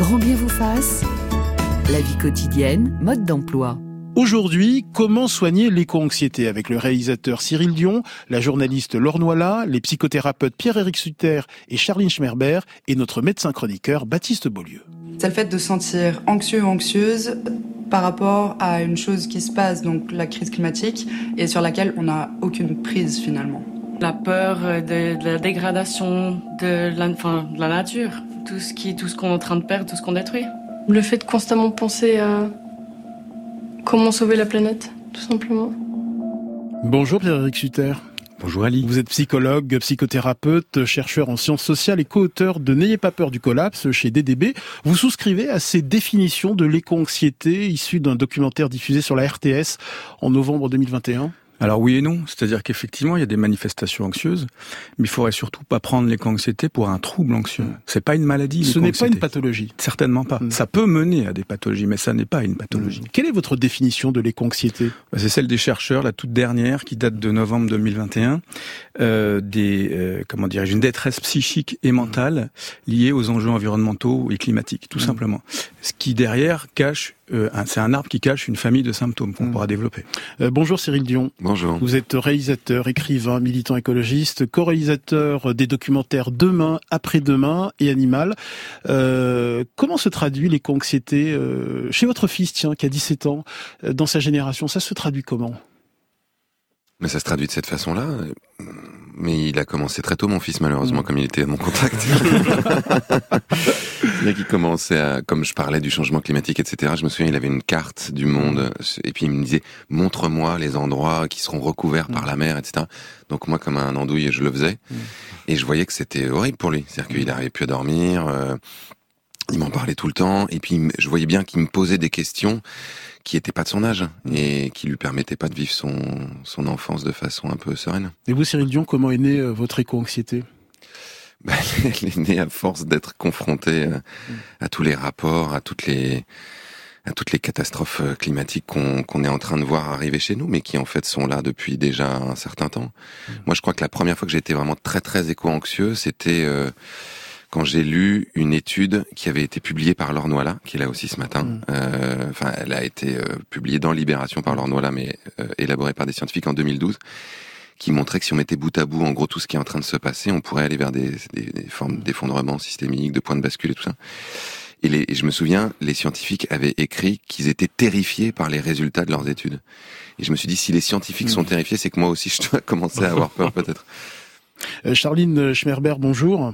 Grand bien vous fasse. La vie quotidienne, mode d'emploi. Aujourd'hui, comment soigner l'éco-anxiété avec le réalisateur Cyril Dion, la journaliste Laure Noila, les psychothérapeutes Pierre-Éric Sutter et Charline Schmerber et notre médecin chroniqueur Baptiste Beaulieu. C'est le fait de sentir anxieux ou anxieuse par rapport à une chose qui se passe, donc la crise climatique, et sur laquelle on n'a aucune prise finalement. La peur de, la dégradation de la, de la nature, tout ce qui, tout ce qu'on est en train de perdre, tout ce qu'on détruit. Le fait de constamment penser à comment sauver la planète, tout simplement. Bonjour Pierre-Éric Sutter. Bonjour Ali. Vous êtes psychologue, psychothérapeute, chercheur en sciences sociales et co-auteur de N'ayez pas peur du collapse chez DDB. Vous souscrivez à ces définitions de l'éco-anxiété issues d'un documentaire diffusé sur la RTS en novembre 2021 alors oui et non, c'est-à-dire qu'effectivement il y a des manifestations anxieuses, mais il faudrait surtout pas prendre l'éco-anxiété pour un trouble anxieux. Mm. C'est pas une maladie. Ce n'est pas une pathologie. Certainement pas. Mm. Ça peut mener à des pathologies, mais ça n'est pas une pathologie. Mm. Quelle est votre définition de l'éco-anxiété? Bah, C'est celle des chercheurs, la toute dernière, qui date de novembre 2021, euh, des euh, comment dirais-je, une détresse psychique et mentale liée aux enjeux environnementaux et climatiques, tout simplement. Ce qui derrière cache euh, c'est un arbre qui cache une famille de symptômes qu'on hmm. pourra développer. Euh, bonjour Cyril Dion. Bonjour. Vous êtes réalisateur, écrivain, militant écologiste, co-réalisateur des documentaires Demain, Après-demain et Animal. Euh, comment se traduit l'éco-anxiété chez votre fils, tiens, qui a 17 ans, dans sa génération? Ça se traduit comment? Mais ça se traduit de cette façon-là mais il a commencé très tôt, mon fils, malheureusement, mm. comme il était à mon contact. qui commençait à, comme je parlais du changement climatique, etc. Je me souviens, il avait une carte du monde, et puis il me disait, montre-moi les endroits qui seront recouverts par la mer, etc. Donc moi, comme un andouille, je le faisais, et je voyais que c'était horrible pour lui. C'est-à-dire qu'il n'arrivait plus à dormir. Euh, il m'en parlait tout le temps, et puis je voyais bien qu'il me posait des questions qui était pas de son âge et qui lui permettait pas de vivre son, son enfance de façon un peu sereine. Et vous, Cyril Dion, comment est née euh, votre éco-anxiété? bah, Elle est née à force d'être confrontée euh, à, tous les rapports, à toutes les à toutes les catastrophes euh, climatiques qu'on est en train de voir arriver chez nous, mais qui en fait sont là depuis déjà un certain temps. Mmh. Moi, je crois que la première fois que j'ai été vraiment très très éco-anxieux, c'était quand j'ai lu une étude qui avait été publiée par Laure Noila, qui est là aussi ce matin. Mm. Euh, enfin, elle a été euh, publiée dans Libération par Laure Noila, mais euh, élaborée par des scientifiques en 2012 qui montrait que si on mettait bout à bout, en gros, tout ce qui est en train de se passer, on pourrait aller vers des, des, formes d'effondrement systémique, de points de bascule et tout ça. Et, les, et je me souviens, les scientifiques avaient écrit qu'ils étaient terrifiés par les résultats de leurs études. Et je me suis dit, si les scientifiques sont terrifiés, c'est que moi aussi, je dois commencer à avoir peur, peut-être. Charline Schmerber, bonjour.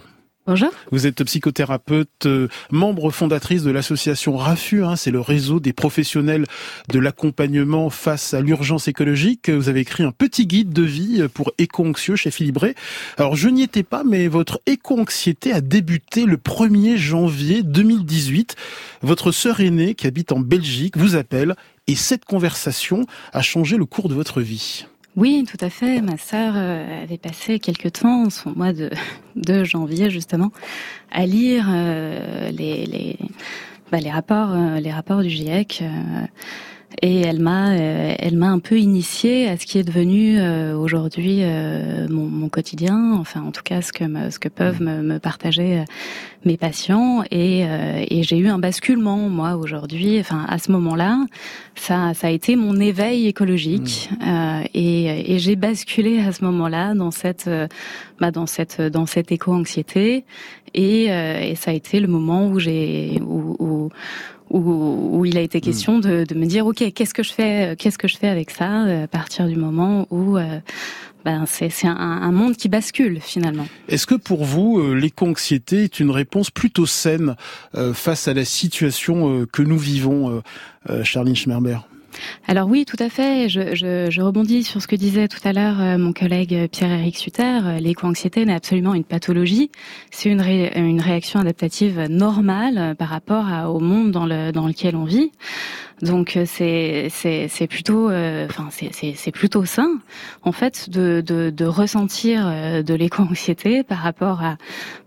Bonjour. Vous êtes psychothérapeute, euh, membre fondatrice de l'association RAFU, hein, c'est le réseau des professionnels de l'accompagnement face à l'urgence écologique. Vous avez écrit un petit guide de vie pour éco-anxieux chez Philibré. Alors je n'y étais pas, mais votre éco-anxiété a débuté le 1er janvier 2018. Votre sœur aînée, qui habite en Belgique, vous appelle et cette conversation a changé le cours de votre vie. Oui, tout à fait. Ma sœur euh, avait passé quelques temps, son mois de, de janvier justement, à lire euh, les, les, bah, rapports, euh, les rapports du GIEC et elle m'a euh, elle m'a un peu initiée à ce qui est devenu euh, aujourd'hui euh, mon, mon, quotidien. Enfin en tout cas ce que me, ce que peuvent me, me partager mes patients. Et, et j'ai eu un basculement moi aujourd'hui enfin à ce moment-là. Ça ça a été mon éveil écologique. Mmh. et, et j'ai basculé à ce moment-là dans cette bah, dans cette dans cette éco-anxiété. Et, et ça a été le moment où j'ai où, où où, où, il a été question de, de me dire ok qu'est-ce que je fais qu'est-ce que je fais avec ça euh, à partir du moment où euh, ben c'est un, un, monde qui bascule finalement. Est-ce que pour vous euh, l'éco-anxiété est une réponse plutôt saine face à la situation que nous vivons, Charline Schmerber? Alors oui, tout à fait. Je, je, je, rebondis sur ce que disait tout à l'heure euh, mon collègue Pierre-Éric Sutter. Euh, l'éco-anxiété n'est absolument une pathologie. C'est une, une réaction adaptative normale euh, par rapport au monde dans, le, dans lequel on vit. Donc c'est c'est plutôt enfin c'est plutôt sain en fait de de, de ressentir de l'éco-anxiété par rapport à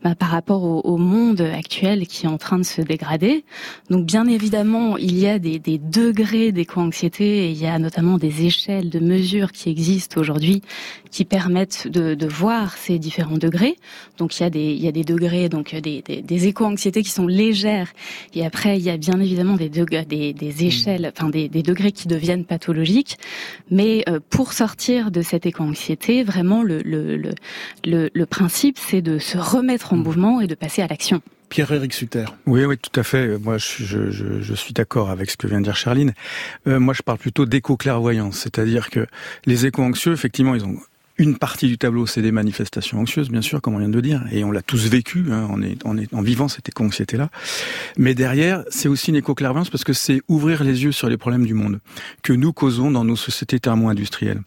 bah, par rapport au, au, monde actuel qui est en train de se dégrader. Donc bien évidemment il y a des, des degrés d'éco-anxiété l'éco-anxiété, il y a notamment des échelles de mesures qui existent aujourd'hui qui permettent de, de, voir ces différents degrés. Donc il y a des, il y a des degrés, donc des, des, éco-anxiétés qui sont légères. Et après, il y a bien évidemment des, degrés, des, des mmh. Échelles, enfin des, des degrés qui deviennent pathologiques. Mais euh, pour sortir de cette éco-anxiété, vraiment le, le, le, le principe, c'est de se remettre en mmh. mouvement et de passer à l'action. Pierre-Éric Sutter. Oui, oui, tout à fait. Moi, je, je, je suis d'accord avec ce que vient de dire Charline. Euh, moi, je parle plutôt d'éco-clairvoyance, c'est-à-dire que les éco-anxieux, effectivement, ils ont une partie du tableau, c'est des manifestations anxieuses, bien sûr, comme on vient de le dire, et on l'a tous vécu, hein, on est, on est en vivant cette éco-anxiété-là. Mais derrière, c'est aussi une éco-clairvoyance parce que c'est ouvrir les yeux sur les problèmes du monde que nous causons dans nos sociétés thermo-industrielles.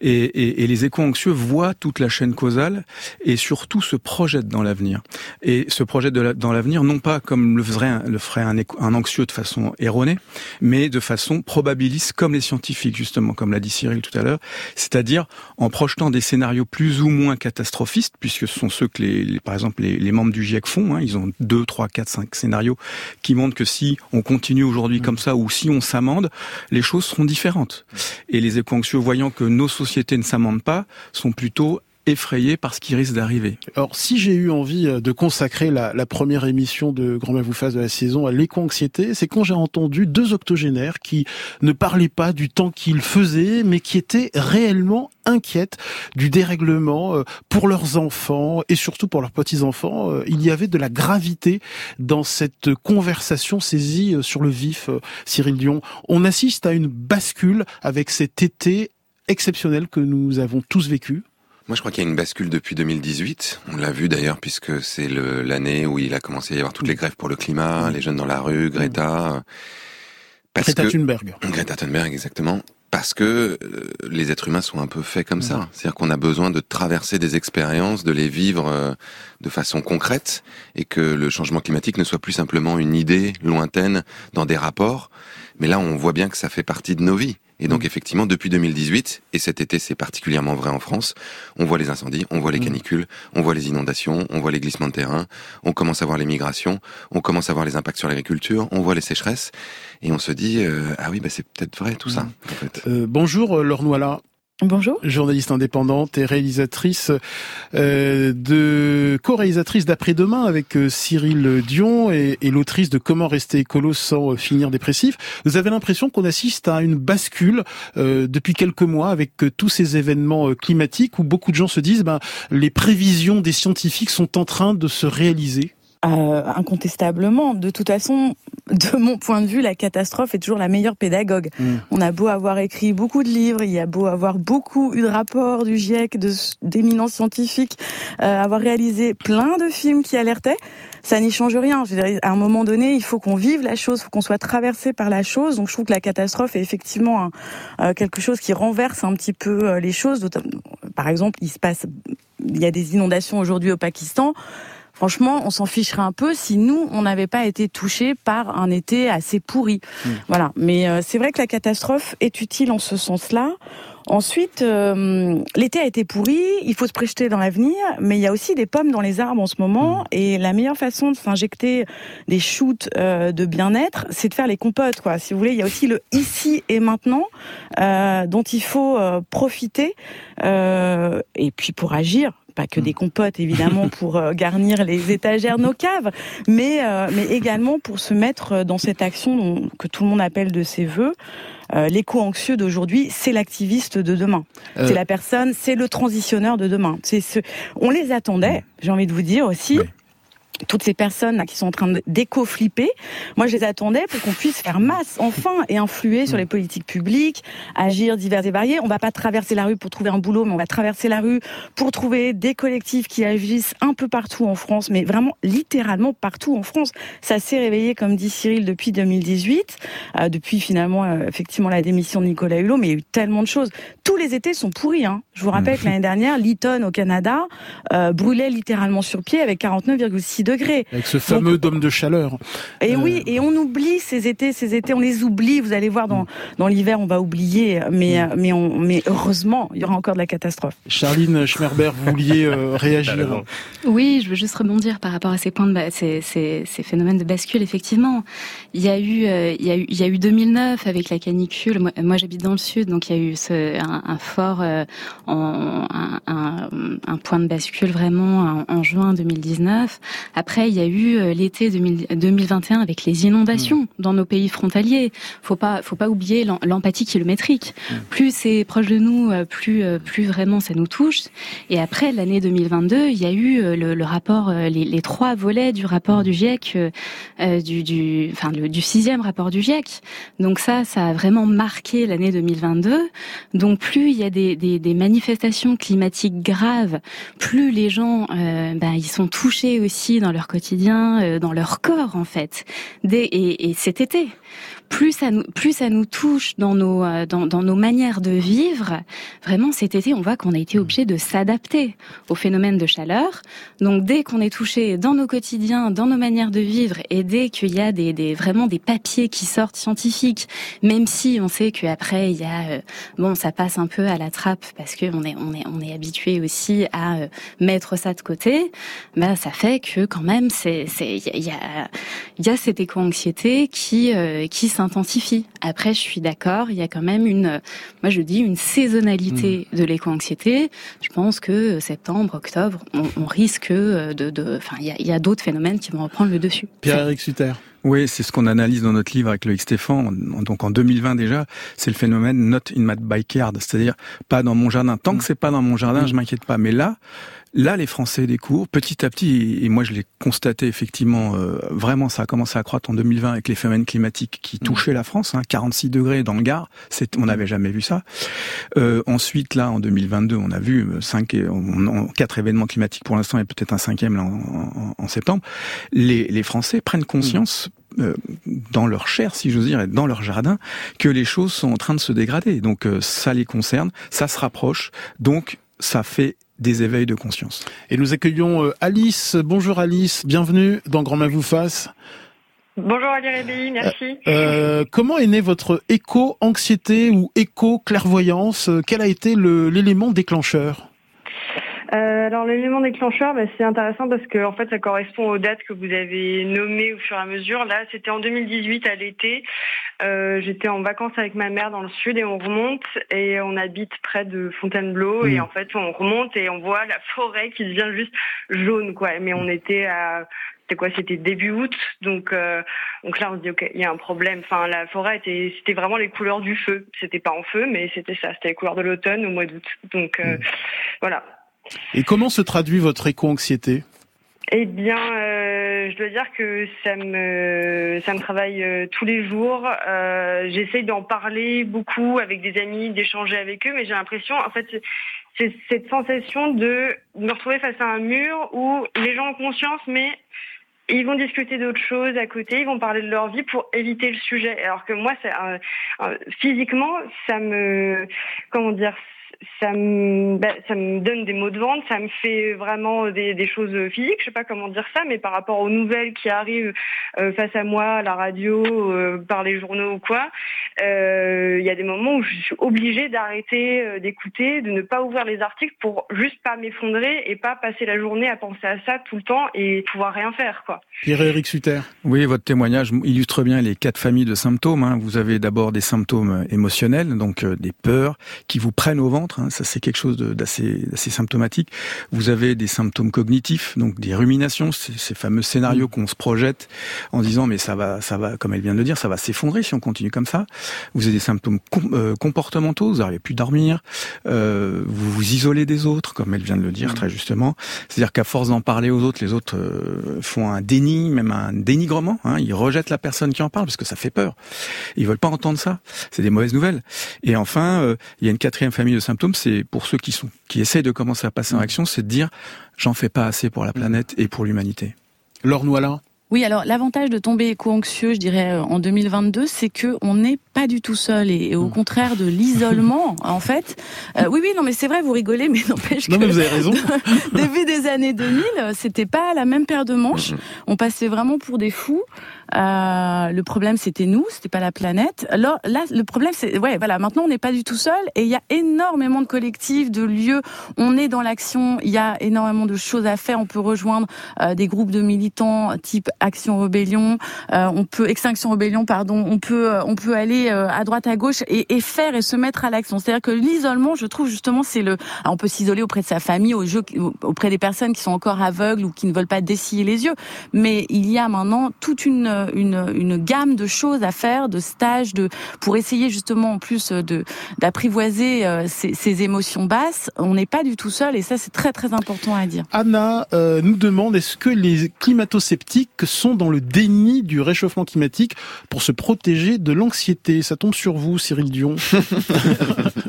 Et, et, et, les éco-anxieux voient toute la chaîne causale et surtout se projettent dans l'avenir. Et se projettent dans l'avenir, non pas comme le ferait, le ferait un, un anxieux de façon erronée, mais de façon probabiliste, comme les scientifiques, justement, comme l'a dit Cyril tout à l'heure, c'est-à-dire en projetant des scénarios plus ou moins catastrophistes, puisque ce sont ceux que, les, par exemple, les, membres du GIEC font. Hein, ils ont deux, trois, quatre, cinq scénarios qui montrent que si on continue aujourd'hui comme ça ou si on s'amende, les choses seront différentes. Et les éco-anxieux, voyant que nos sociétés ne s'amendent pas, sont plutôt effrayés par ce qui risque d'arriver. Alors, si j'ai eu envie euh, de consacrer la, première émission de Grand vous Face de la saison à l'éco-anxiété, c'est quand j'ai entendu deux octogénaires qui ne parlaient pas du temps qu'ils faisaient, mais qui étaient réellement inquiètes du dérèglement euh, pour leurs enfants et surtout pour leurs petits-enfants. Euh, il y avait de la gravité dans cette conversation saisie sur le vif, Cyril Dion. On assiste à une bascule avec cet été exceptionnel que nous avons tous vécu. Moi, je crois qu'il y a une bascule depuis 2018. On l'a vu d'ailleurs puisque c'est l'année où il a commencé à y avoir toutes les grèves pour le climat, les jeunes dans la rue, Greta. Parce Greta Thunberg. Greta Thunberg, exactement. Parce que euh, les êtres humains sont un peu faits comme ça. C'est-à-dire qu'on a besoin de traverser des expériences, de les vivre euh, de façon concrète, et que le changement climatique ne soit plus simplement une idée lointaine dans des rapports. Mais là, on voit bien que ça fait partie de nos vies. Et donc mm. effectivement, depuis 2018, et cet été c'est particulièrement vrai en France, on voit les incendies, on voit les mm. canicules, on voit les inondations, on voit les glissements de terrain, on commence à voir les migrations, on commence à voir les impacts sur l'agriculture, on voit les sécheresses, et on se dit, euh, ah oui, bah, c'est peut-être vrai tout ça. Mm. En fait. euh, bonjour Laure Noila. Bonjour. Journaliste indépendante et réalisatrice euh, de co-réalisatrice d'après-demain avec euh, Cyril Dion et, l'autrice de Comment rester écolo sans euh, finir dépressif. Vous avez l'impression qu'on assiste à une bascule depuis quelques mois avec tous ces événements climatiques où beaucoup de gens se disent ben les prévisions des scientifiques sont en train de se réaliser. Euh, incontestablement. De toute façon, de mon point de vue, la catastrophe est toujours la meilleure pédagogue. Mm. On a beau avoir écrit beaucoup de livres, il y a beau avoir beaucoup eu de rapports du GIEC, d'éminents scientifiques, euh, avoir réalisé plein de films qui alertaient, ça n'y change rien. Je veux dire, à un moment donné, il faut qu'on vive la chose, il faut qu'on soit traversé par la chose. Donc je trouve que la catastrophe est effectivement euh, quelque chose qui renverse un petit peu euh, les choses. Par exemple, il se passe, il y a des inondations aujourd'hui au Pakistan franchement, on s'en ficherait un peu si nous, on n'avait pas été touchés par un été assez pourri. Hmm. Voilà. Mais euh, c'est vrai que la catastrophe est utile en ce sens-là. Ensuite, euh, l'été a été pourri, il faut se projeter dans l'avenir, mais il y a aussi des pommes dans les arbres en ce moment, hmm. et la meilleure façon de s'injecter des shoots euh, de bien-être, c'est de faire les compotes, quoi. Si vous voulez, il y a aussi le ici et maintenant euh, dont il faut profiter, et puis pour agir, pas que des hmm. compotes évidemment pour euh, garnir les étagères nos caves, mais euh, mais également pour se mettre dans cette action que tout le monde appelle de ses voeux. Euh, l'éco-anxieux d'aujourd'hui, c'est l'activiste de demain. C'est la personne, c'est le transitionneur de demain. C'est ce, on les attendait. J'ai envie de vous dire aussi toutes ces personnes là, qui sont en train d'éco-flipper, moi je les attendais pour qu'on puisse faire masse, enfin, et influer sur les politiques publiques, agir divers et variés. On va pas traverser la rue pour trouver un boulot, mais on va traverser la rue pour trouver des collectifs qui agissent un peu partout en France, mais vraiment littéralement partout en France. Ça s'est réveillé, comme dit Cyril, depuis 2018, euh, depuis finalement euh, effectivement la démission de Nicolas Hulot, mais il y a eu tellement de choses. Tous les étés sont pourris. Hein. Je vous rappelle que l'année dernière, Lytton au Canada euh, brûlait littéralement sur pied avec 49,6 degrés. Avec ce fameux dôme de chaleur. Et oui, et on oublie ces étés, ces étés, on les oublie. Vous allez voir dans, mm. dans l'hiver, on va oublier, mais, mm. mais, on, mais heureusement, il y aura encore de la catastrophe. Charline Schmerber, vous vouliez réagir Oui, je veux juste rebondir par rapport à ces points de ces, ces, ces, phénomènes de bascule. Effectivement, il y a eu, il y a eu, il y a eu 2009 avec la canicule. Moi, moi j'habite dans le sud, donc il y a eu ce, un, un fort, en, un, un, un, point de bascule vraiment en, juin 2019. Après, il y a eu euh, l'été 2021 avec les inondations mmh. dans nos pays frontaliers. Faut pas, faut pas oublier l'empathie kilométrique. Mmh. Plus c'est proche de nous, euh, plus, euh, plus vraiment ça nous touche. Et après l'année 2022, il y a eu le, rapport, les, trois volets du rapport du GIEC, du, du, enfin du sixième rapport du GIEC. Donc ça, ça a vraiment marqué l'année 2022. Donc plus il y a des, des, des manifestations climatiques graves, plus les gens, euh, ben, ils sont touchés aussi dans leur quotidien, euh, dans leur corps en fait. Dès, et cet été, plus ça nous, plus ça nous touche dans nos, euh, dans, dans nos manières de vivre. Vraiment, cet été, on voit qu'on a été obligé de s'adapter au phénomène de chaleur. Donc, dès qu'on est touché dans nos quotidiens, dans nos manières de vivre, et dès qu'il y a des, des, vraiment des papiers qui sortent scientifiques, même si on sait qu'après il y a, euh, bon, ça passe un peu à la trappe parce que on est, on est, on est habitué aussi à euh, mettre ça de côté. Ben, ça fait que quand même, c'est, c'est, il y a, il y a cette éco-anxiété qui, qui s'intensifie. Après, je suis d'accord, il y a quand même une, moi je dis une saisonnalité mmh. de l'éco-anxiété. Je pense que septembre, octobre, on, risque de, enfin, il y a, d'autres phénomènes qui vont reprendre le dessus. Pierre-Éric Sutter. Oui, c'est ce qu'on analyse dans notre livre avec Loïc Stéphane. Donc en 2020 déjà, c'est le phénomène not in my backyard, c'est-à-dire pas dans mon jardin. Tant que mmh. c'est pas dans mon jardin, mmh. je m'inquiète pas. Mais là, Là, les Français découvrent petit à petit, et moi je l'ai constaté effectivement, euh, vraiment ça a commencé à croître en 2020 avec les phénomènes climatiques qui mmh. touchaient la France, hein, 46 degrés dans le Gard, on mmh. n'avait jamais vu ça. Euh, ensuite, là, en 2022, on a vu euh, cinq, quatre événements climatiques pour l'instant et peut-être un cinquième là, en, septembre. Les, les, Français prennent conscience mmh. euh, dans leur chair, si j'ose dire, et dans leur jardin, que les choses sont en train de se dégrader. Donc ça les concerne, ça se rapproche, donc ça fait des éveils de conscience. Et nous accueillons euh, Alice. Bonjour Alice, bienvenue dans Grand Main vous fasse. Bonjour Ali Rébi, merci. Euh, euh, comment est née votre éco-anxiété ou éco-clairvoyance? Quel a été l'élément déclencheur? Euh, alors l'élément déclencheur, bah, c'est intéressant parce que en fait, ça correspond aux dates que vous avez nommées au fur et à mesure. Là, c'était en 2018 à l'été. Euh, J'étais en vacances avec ma mère dans le sud et on remonte et on habite près de Fontainebleau et mmh. en fait, on remonte et on voit la forêt qui devient juste jaune, quoi. Mais on était à c'était quoi? C'était début août, donc euh, donc là on se dit ok, il y a un problème. Enfin, la forêt était, c'était vraiment les couleurs du feu. C'était pas en feu, mais c'était ça, c'était les couleurs de l'automne au mois d'août. Donc euh, mmh. voilà. Et comment se traduit votre éco-anxiété? Eh bien, euh, je dois dire que ça me ça me travaille euh, tous les jours. Euh, J'essaye d'en parler beaucoup avec des amis, d'échanger avec eux, mais j'ai l'impression, en fait, c'est cette sensation de me retrouver face à un mur où les gens ont conscience, mais ils vont discuter d'autres choses à côté, ils vont parler de leur vie pour éviter le sujet. Alors que moi, c'est physiquement, ça me comment dire, ça me, bah, ça me donne des maux de ventre, ça me fait vraiment des, des, choses physiques, je sais pas comment dire ça, mais par rapport aux nouvelles qui arrivent euh, face à moi, à la radio, euh, par les journaux ou quoi, euh, il y a des moments où je suis obligée d'arrêter d'écouter, de ne pas ouvrir les articles pour juste pas m'effondrer et pas passer la journée à penser à ça tout le temps et pouvoir rien faire, quoi. Pierre-Éric Sutter. Oui, votre témoignage illustre bien les quatre familles de symptômes. Hein. Vous avez d'abord des symptômes émotionnels, donc des peurs qui vous prennent au ventre Hein, ça c'est quelque chose d'assez symptomatique. Vous avez des symptômes cognitifs, donc des ruminations, ces, fameux scénarios mm. qu'on se projette en disant mais ça va, ça va, comme elle vient de le dire, ça va s'effondrer si on continue comme ça. Vous avez des symptômes euh, comportementaux, vous n'arrivez plus dormir, euh, vous vous isolez des autres, comme elle vient de le dire mm. très justement. C'est-à-dire qu'à force d'en parler aux autres, les autres euh, font un déni, même un dénigrement. Hein, ils rejettent la personne qui en parle parce que ça fait peur. Ils veulent pas entendre ça. C'est des mauvaises nouvelles. Et enfin, il y a une quatrième famille de symptômes c'est pour ceux qui sont qui essayent de commencer à passer en mm. action, c'est de dire j'en fais pas assez pour la mm. planète et pour l'humanité. Laure Noilin Oui, alors l'avantage de tomber éco-anxieux, je dirais, euh, en 2022, c'est que on n'est pas du tout seul et, au mmh. contraire de l'isolement, en fait. Euh, oui, oui, non, mais c'est vrai, vous rigolez, mais n'empêche que. Non, mais vous avez raison. début des années 2000, c'était pas la même paire de manches. Mmh. On passait vraiment pour des fous. Euh, le problème, c'était nous, c'était pas la planète. Alors là, le problème, c'est ouais, voilà. Maintenant, on n'est pas du tout seul et il y a énormément de collectifs, de lieux. On est dans l'action. Il y a énormément de choses à faire. On peut rejoindre euh, des groupes de militants type Action Rébellion. Euh, on peut Extinction Rébellion, pardon. On peut euh, on peut aller euh, à droite à gauche et, et faire et se mettre à l'action. C'est-à-dire que l'isolement, je trouve justement, c'est le. on peut s'isoler auprès de sa famille, au jeu, auprès des personnes qui sont encore aveugles ou qui ne veulent pas dessiller les yeux. Mais il y a maintenant toute une une, une, gamme de choses à faire, de stages, de pour essayer justement en plus de d'apprivoiser ces, ces, émotions basses. On n'est pas du tout seul et ça c'est très très important à dire. Anna nous demande est-ce que les climato-sceptiques sont dans le déni du réchauffement climatique pour se protéger de l'anxiété Ça tombe sur vous, Cyril Dion.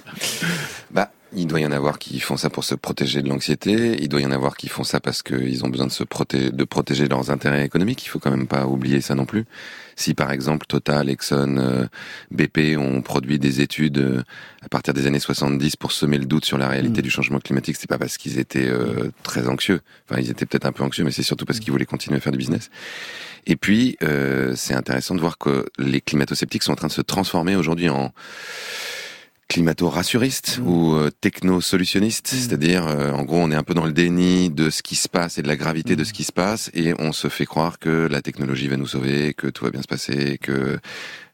bah, il doit y en avoir qui font ça pour se protéger de l'anxiété. Il doit y en avoir qui font ça parce qu'ils ont besoin de se protéger, de protéger leurs intérêts économiques. Il faut quand même pas oublier ça non plus. Si par exemple Total, Exxon, euh, BP ont produit des études euh, à partir des années 70 pour semer le doute sur la réalité mm. du changement climatique, c'est pas parce qu'ils étaient euh, très anxieux. Enfin, ils étaient peut-être un peu anxieux, mais c'est surtout parce qu'ils voulaient continuer à faire du business. Et puis, c'est intéressant de voir que les climato-sceptiques sont en train de se transformer aujourd'hui en climato-rassuriste mmh. ou euh, techno-solutionniste, mmh. c'est-à-dire euh, en gros on est un peu dans le déni de ce qui se passe et de la gravité de mmh. ce qui se passe et on se fait croire que la technologie va nous sauver, que tout va bien se passer, que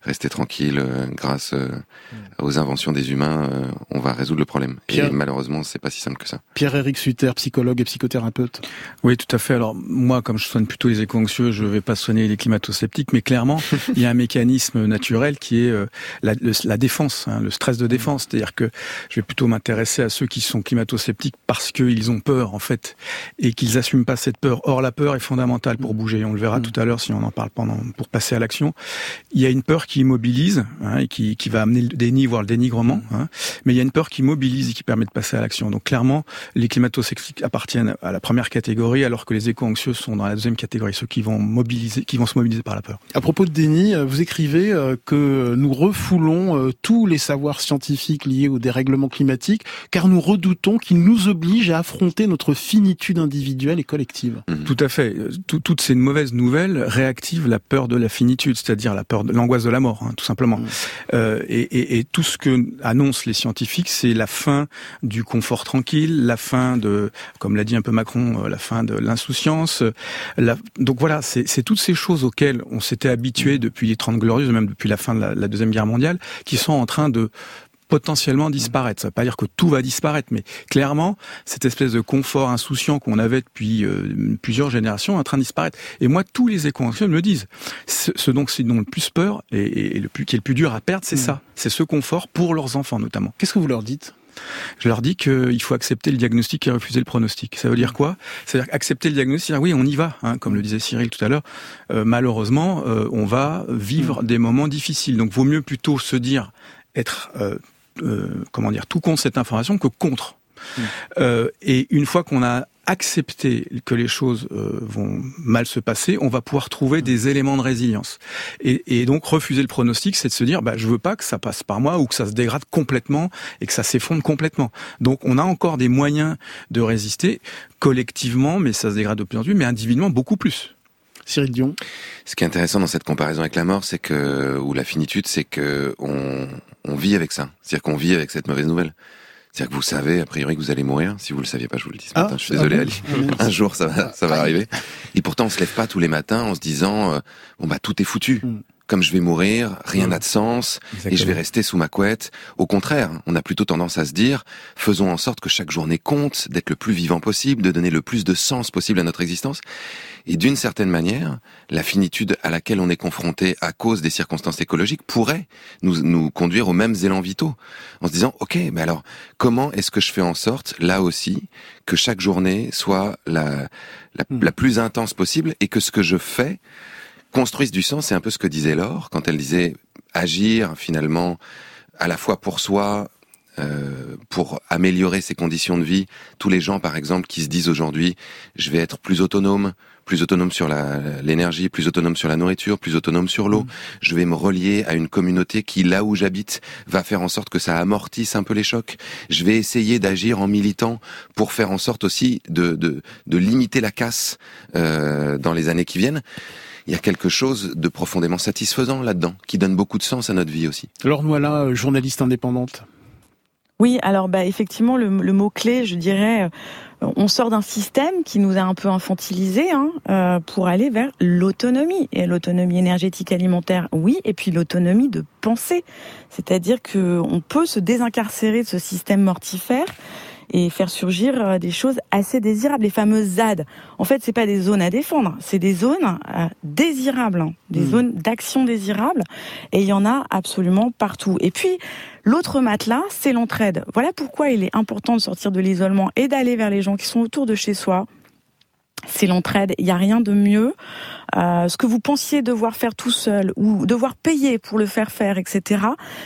rester tranquille euh, grâce euh, mm. aux inventions des humains, euh, on va résoudre le problème. et malheureusement, c'est pas si simple que ça. Pierre-Éric Sutter, psychologue et psychothérapeute. Oui, tout à fait. Alors moi, comme je soigne plutôt les éco-anxieux, je vais pas soigner les climato-sceptiques, mais clairement, il y a un mécanisme naturel qui est la, la, défense, hein, le stress de défense. C'est-à-dire que je vais plutôt m'intéresser à ceux qui sont climato-sceptiques parce qu'ils ont peur en fait et qu'ils assument pas cette peur. Or, la peur est fondamentale pour bouger. On le verra mm. tout à l'heure si on en parle pendant pour passer à l'action. Il y a une peur qui mobilise hein, et qui, qui, va amener le déni, voire le dénigrement. Hein. Mais il y a une peur qui mobilise et qui permet de passer à l'action. Donc clairement, les climato-sceptiques appartiennent à la première catégorie, alors que les éco-anxieux sont dans la deuxième catégorie, ceux qui vont mobiliser, qui vont se mobiliser par la peur. À propos de déni, euh, vous écrivez euh, que nous refoulons euh, tous les savoirs scientifiques liés au dérèglement climatique, car nous redoutons qu'ils nous obligent à affronter notre finitude individuelle et collective. Mmh. Tout à fait. toutes ces mauvaises nouvelles réactivent la peur de la finitude, c'est-à-dire la peur de l'angoisse de la mort, hein, tout simplement. Mmh. Euh, et, et, et, tout ce que annoncent les scientifiques, c'est la fin du confort tranquille, la fin de, comme l'a dit un peu Macron, euh, la fin de l'insouciance. Donc voilà, c'est toutes ces choses auxquelles on s'était habitué depuis les Trente Glorieuses, même depuis la fin de la, la Deuxième Guerre mondiale, qui sont en train de potentiellement disparaître. Ça veut pas dire que tout va disparaître, mais clairement, cette espèce de confort insouciant qu'on avait depuis euh, plusieurs générations est en train de disparaître. Et moi, tous les éco me le disent. Ce, dont c'est dont le plus peur et, le plus qui est le plus dur à perdre, c'est mm. ça. C'est ce confort pour leurs enfants notamment. Qu'est-ce que vous leur dites? Je leur dis qu'il faut accepter le diagnostic et refuser le pronostic. Ça veut dire quoi? C'est-à-dire accepter le diagnostic, oui, on y va, hein, comme le disait Cyril tout à l'heure. Euh, malheureusement, euh, on va vivre mm. des moments difficiles. Donc, vaut mieux plutôt se dire être euh, comment dire, tout contre cette information que contre. Mmh. Euh, et une fois qu'on a accepté que les choses euh, vont mal se passer, on va pouvoir trouver mmh. des éléments de résilience. Et, et, donc refuser le pronostic, c'est de se dire, bah, je veux pas que ça passe par moi ou que ça se dégrade complètement et que ça s'effondre complètement. Donc on a encore des moyens de résister collectivement, mais ça se dégrade de plus en plus, mais individuellement beaucoup plus. Cyril Dion. Ce qui est intéressant dans cette comparaison avec la mort, c'est que ou la finitude, c'est que on, on vit avec ça. C'est-à-dire qu'on vit avec cette mauvaise nouvelle. C'est-à-dire que vous savez, a priori, que vous allez mourir. Si vous le saviez pas, je vous le dis ce ah, matin. Je suis désolé, ah Ali. Ah Un jour, ça va, ça va arriver. Et pourtant, on se lève pas tous les matins en se disant, euh, bon bah tout est foutu. Hmm comme je vais mourir, rien n'a de sens et je vais rester sous ma couette. Au contraire, on a plutôt tendance à se dire, faisons en sorte que chaque journée compte, d'être le plus vivant possible, de donner le plus de sens possible à notre existence. Et d'une certaine manière, la finitude à laquelle on est confronté à cause des circonstances écologiques pourrait nous, nous conduire aux mêmes élans vitaux. En se disant, OK, mais alors, comment est-ce que je fais en sorte, là aussi, que chaque journée soit la, la, la plus intense possible et que ce que je fais construisent du sens. C'est un peu ce que disait Laure quand elle disait agir finalement à la fois pour soi, euh, pour améliorer ses conditions de vie. Tous les gens, par exemple, qui se disent aujourd'hui, je vais être plus autonome, plus autonome sur l'énergie, plus autonome sur la nourriture, plus autonome sur l'eau. Mm. Je vais me relier à une communauté qui, là où j'habite, va faire en sorte que ça amortisse un peu les chocs. Je vais essayer d'agir en militant pour faire en sorte aussi de, de, de limiter la casse euh, dans les années qui viennent il y a quelque chose de profondément satisfaisant là-dedans, qui donne beaucoup de sens à notre vie aussi. Alors voilà, journaliste indépendante. Oui, alors bah effectivement le, mot clé, je dirais, euh, on sort d'un système qui nous a un peu infantilisé hein, euh, pour aller vers l'autonomie et l'autonomie énergétique alimentaire, oui, et puis l'autonomie de pensée, c'est-à-dire que on peut se désincarcérer de ce système mortifère et faire surgir euh, des choses assez désirables. Les fameuses ZAD. En fait, c'est pas des zones à défendre, c'est des zones euh, désirables, hein. des hmm. zones d'action désirables. Et il y en a absolument partout. Et puis, l'autre matelas, c'est l'entraide. Voilà pourquoi il est important de sortir de l'isolement et d'aller vers les gens qui sont autour de chez soi c'est l'entraide. Il n'y a rien de mieux. Euh, ce que vous pensiez devoir faire tout seul ou devoir payer pour le faire faire, etc.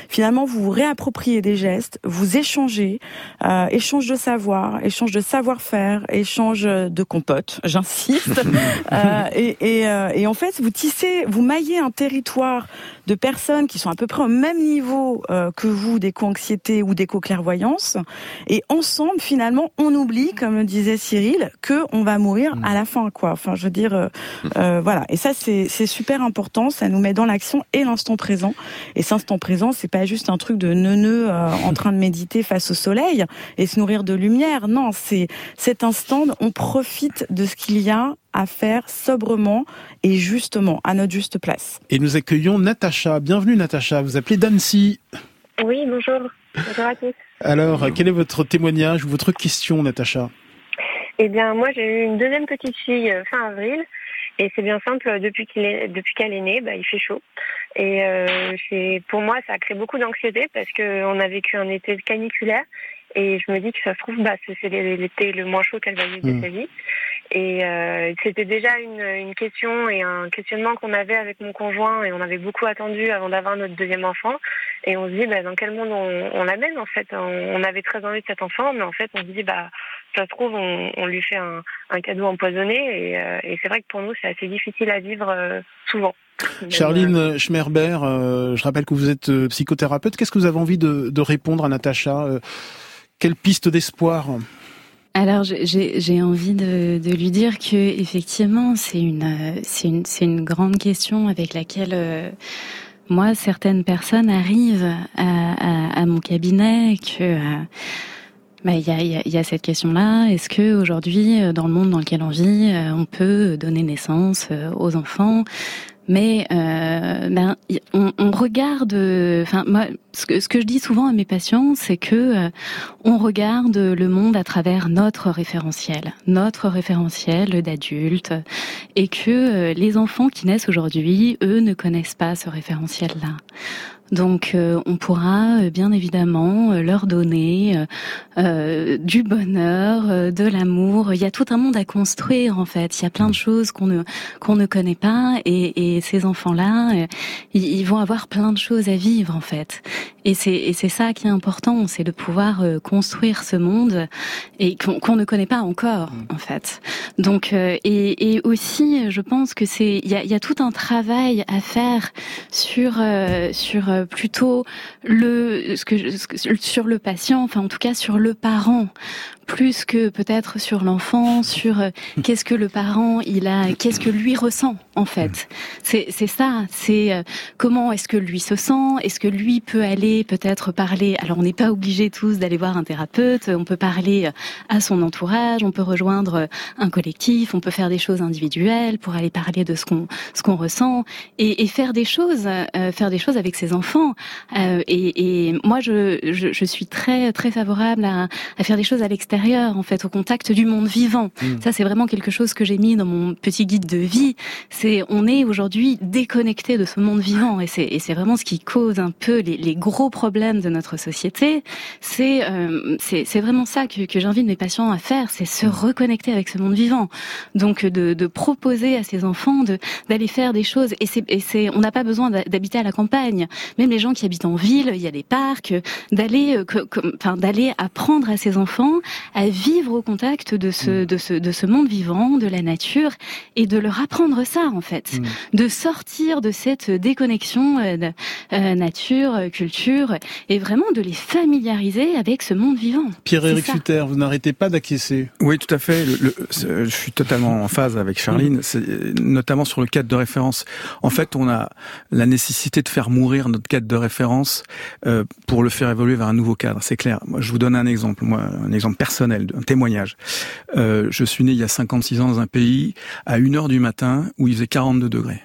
Finalement, vous vous réappropriez des gestes, vous échangez, euh, échange de savoir, échange de savoir-faire, échange de compote, j'insiste. euh, et, et, euh, et, en fait, vous tissez, vous maillez un territoire de personnes qui sont à peu près au même niveau euh, que vous d'éco-anxiété ou d'éco-clairvoyance. Et ensemble, finalement, on oublie, comme le disait Cyril, que on va mourir à la fin, quoi. Enfin, je veux dire, euh, euh, voilà. Et ça, c'est super important. Ça nous met dans l'action et l'instant présent. Et cet instant présent, c'est pas juste un truc de neuneu en train de méditer face au soleil et se nourrir de lumière. Non, c'est cet instant, on profite de ce qu'il y a à faire sobrement et justement, à notre juste place. Et nous accueillons Natacha. Bienvenue Natacha, vous appelez Dancy. Oui, bonjour. Bonjour à tous. Alors, quel est votre témoignage ou votre question, Natacha? Eh bien, moi, j'ai eu une deuxième petite fille euh, fin avril. Et c'est bien simple, depuis qu'elle est, depuis qu'elle est née, bah, il fait chaud. Et euh, pour moi, ça a créé beaucoup d'anxiété parce qu'on a vécu un été caniculaire. Et je me dis que ça se trouve, bah, c'est l'été le moins chaud qu'elle va vivre de hmm. sa vie. Et euh, c'était déjà une, une, question et un questionnement qu'on avait avec mon conjoint et on avait beaucoup attendu avant d'avoir notre deuxième enfant. Et on se dit, bah, dans quel monde on, on l'amène en fait? On, avait très envie de cet enfant, mais en fait on se dit, bah, ça se trouve, on, on lui fait un, un, cadeau empoisonné. Et, euh, et c'est vrai que pour nous, c'est assez difficile à vivre euh, souvent. Charline Schmerber, je rappelle que vous êtes psychothérapeute. Qu'est-ce que vous avez envie de, de répondre à Natacha? Quelle piste d'espoir? Alors j'ai envie de, de, lui dire que effectivement c'est une c'est une c'est une grande question avec laquelle euh, moi certaines personnes arrivent à, à, à mon cabinet que euh, bah, il y, a, y, y, a, cette question-là. Est-ce que aujourd'hui, dans le monde dans lequel on vit, euh, on peut donner naissance aux enfants? Mais euh, ben, on, on, regarde. Enfin, moi, ce que, ce que je dis souvent à mes patients, c'est que euh, on regarde le monde à travers notre référentiel, notre référentiel d'adulte, et que euh, les enfants qui naissent aujourd'hui, eux, ne connaissent pas ce référentiel-là. Donc euh, on pourra euh, bien évidemment euh, leur donner du bonheur, de l'amour. Il y a tout un monde à construire en fait. Il y a plein de choses qu'on ne qu'on ne connaît pas et, et ces enfants-là, ils, vont avoir plein de choses à vivre en fait. Et c'est et c'est ça qui est important, c'est de pouvoir construire ce monde et qu'on ne connaît pas encore mmh. en fait. Donc et, et aussi, je pense que c'est il y a, y a tout un travail à faire sur sur euh, plutôt le ce que, sur le patient, enfin en tout cas sur le parent, plus que peut-être sur l'enfant, sur euh, qu'est-ce que le parent il a, qu'est-ce que lui ressent en fait. C'est c'est ça, c'est euh, comment est-ce que lui se sent, est-ce que lui peut aller peut-être parler. Alors on n'est pas obligé tous d'aller voir un thérapeute, on peut parler à son entourage, on peut rejoindre un collectif, on peut faire des choses individuelles pour aller parler de ce qu'on ce qu'on ressent et, et, faire des choses, faire des choses avec ses enfants euh, et, et, moi, je, je, je, suis très très favorable à, à faire des choses à l'extérieur, en fait, au contact du monde vivant. Mm. Ça, c'est vraiment quelque chose que j'ai mis dans mon petit guide de vie. C'est on est aujourd'hui déconnecté de ce monde vivant, et c'est vraiment ce qui cause un peu les, les gros problèmes de notre société. C'est euh, c'est vraiment ça que, que j'invite mes patients à faire, c'est se reconnecter avec ce monde vivant. Donc de, de proposer à ses enfants de d'aller faire des choses. Et c'est on n'a pas besoin d'habiter à la campagne même les gens qui habitent en ville, il y a des parcs, d'aller, euh, enfin d'aller apprendre à ces enfants à vivre au contact de ce, mm. de ce, de ce monde vivant, de la nature, et de leur apprendre ça, en fait. Mm. De sortir de cette déconnexion euh, euh, nature, culture, et vraiment de les familiariser avec ce monde vivant. Pierre-Éric Sutter, vous n'arrêtez pas d'acquiescer? Oui, tout à fait. je suis totalement en phase avec Charline, mm. notamment sur le cadre de référence. En fait, on a la nécessité de faire mourir notre cadre de référence euh, pour le faire évoluer vers un nouveau cadre. C'est clair. Moi, je vous donne un exemple, moi, un exemple personnel, un témoignage. Euh, je suis né il y a 56 ans dans un pays à 1 heure du matin où il faisait 42 degrés.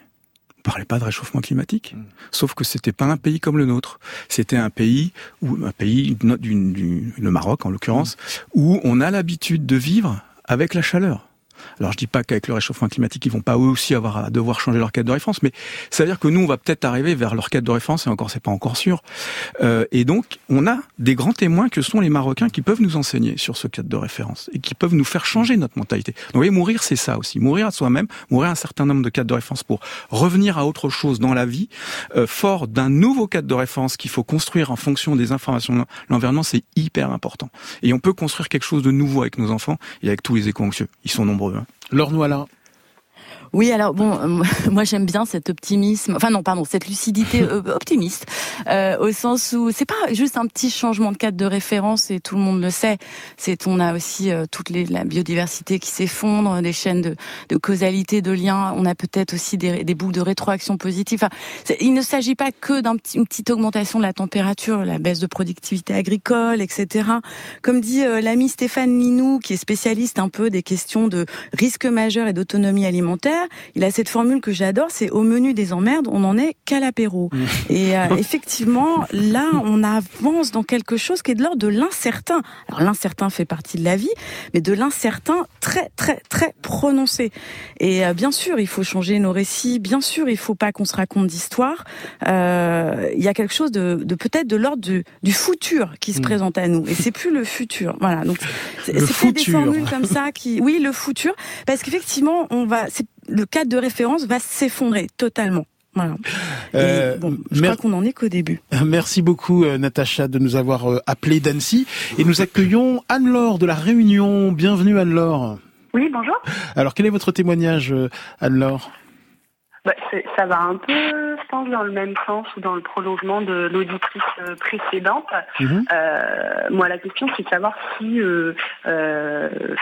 On parlait pas de réchauffement climatique. Mm. Sauf que c'était pas un pays comme le nôtre. C'était un pays où, un pays, du, le Maroc en l'occurrence, où on a l'habitude de vivre avec la chaleur. Alors je dis pas qu'avec le réchauffement climatique, ils vont pas eux aussi avoir à devoir changer leur cadre de référence, mais ça veut dire que nous, on va peut-être arriver vers leur cadre de référence, et encore, c'est pas encore sûr. Euh, et donc, on a des grands témoins que sont les Marocains qui peuvent nous enseigner sur ce cadre de référence et qui peuvent nous faire changer notre mentalité. Donc, vous voyez, mourir, c'est ça aussi. Mourir à soi-même, mourir à un certain nombre de cadres de référence pour revenir à autre chose dans la vie, euh, fort d'un nouveau cadre de référence qu'il faut construire en fonction des informations de l'environnement, c'est hyper important. Et on peut construire quelque chose de nouveau avec nos enfants et avec tous les éco-anxieux. Ils sont nombreux. Hein. Laure Noilin. Oui, alors bon, euh, moi j'aime bien cet optimisme, enfin non, pardon, cette lucidité euh, optimiste, euh, au sens où c'est pas juste un petit changement de cadre de référence et tout le monde le sait. C'est on a aussi toute les, la biodiversité qui s'effondre, des chaînes de, de, causalité, de liens. On a peut-être aussi des, des boucles de rétroaction positive. Enfin, il ne s'agit pas que d'une petit, petite augmentation de la température, la baisse de productivité agricole, etc. Comme dit l'ami Stéphane Linou, qui est spécialiste un peu des questions de risque majeur et d'autonomie alimentaire il a cette formule que j'adore, c'est au menu des emmerdes, on n'en est qu'à l'apéro. Mmh. Et euh, effectivement, là, on avance dans quelque chose qui est de l'ordre de l'incertain. Alors l'incertain fait partie de la vie, mais de l'incertain très très très prononcé. Et euh, bien sûr, il faut changer nos récits. Bien sûr, il faut pas qu'on se raconte d'histoire. Euh, il y a quelque chose de, peut-être de l'ordre du, futur qui se mmh. présente à nous. Et c'est plus le futur. Voilà. Donc c'est des formules comme ça qui, oui, le futur, parce qu'effectivement, on va le cadre de référence va s'effondrer totalement. Voilà. Euh, bon, je crois qu'on en est qu'au début. Merci beaucoup euh, Natacha de nous avoir euh, appelé d'Annecy et nous accueillons Anne-Laure de la Réunion. Bienvenue Anne-Laure. Oui, bonjour. Alors quel est votre témoignage Anne-Laure? Bah, ça va un peu, je pense, dans le même sens ou dans le prolongement de l'auditrice euh, précédente. Mhm. Euh, moi, la question, c'est de savoir si euh,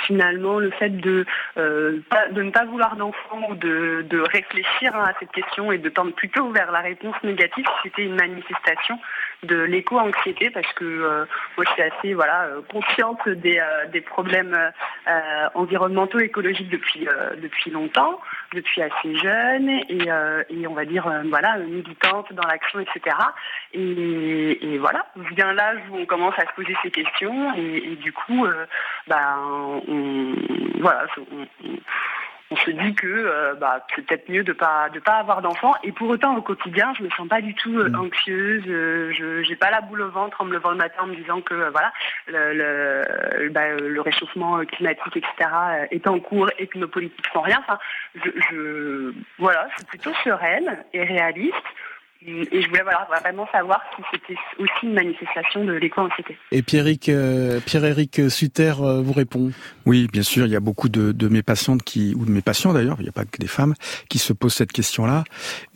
finalement le fait de, de ne pas vouloir d'enfant ou de, de réfléchir hein, à cette question et de tendre plutôt vers la réponse négative, c'était une manifestation de l'éco-anxiété parce que euh, moi je suis assez voilà euh, consciente des, euh, des problèmes environnementaux écologiques depuis depuis longtemps, depuis assez jeune et, et on va dire voilà militante dans l'action etc. Et, et, voilà vient l'âge où on commence à se poser ces questions et, du coup ben on, voilà on se dit que euh, bah, c'est peut-être mieux de pas de pas avoir d'enfants. Et pour autant, au quotidien, je me sens pas du tout euh, mm. anxieuse. Euh, je j'ai pas la boule au ventre en me levant le matin en me disant que voilà le le, bah, le, réchauffement climatique, etc. est en cours et que nos politiques font rien. Enfin, je, je voilà, je suis plutôt sereine et réaliste. Et je voulais vraiment savoir si c'était aussi une manifestation de l'éco-anxiété. Et Pierre-Éric euh, Pierre Sutter euh, vous répond Oui, bien sûr, il y a beaucoup de, de mes patientes qui, ou de mes patients d'ailleurs, il n'y a pas que des femmes, qui se posent cette question-là.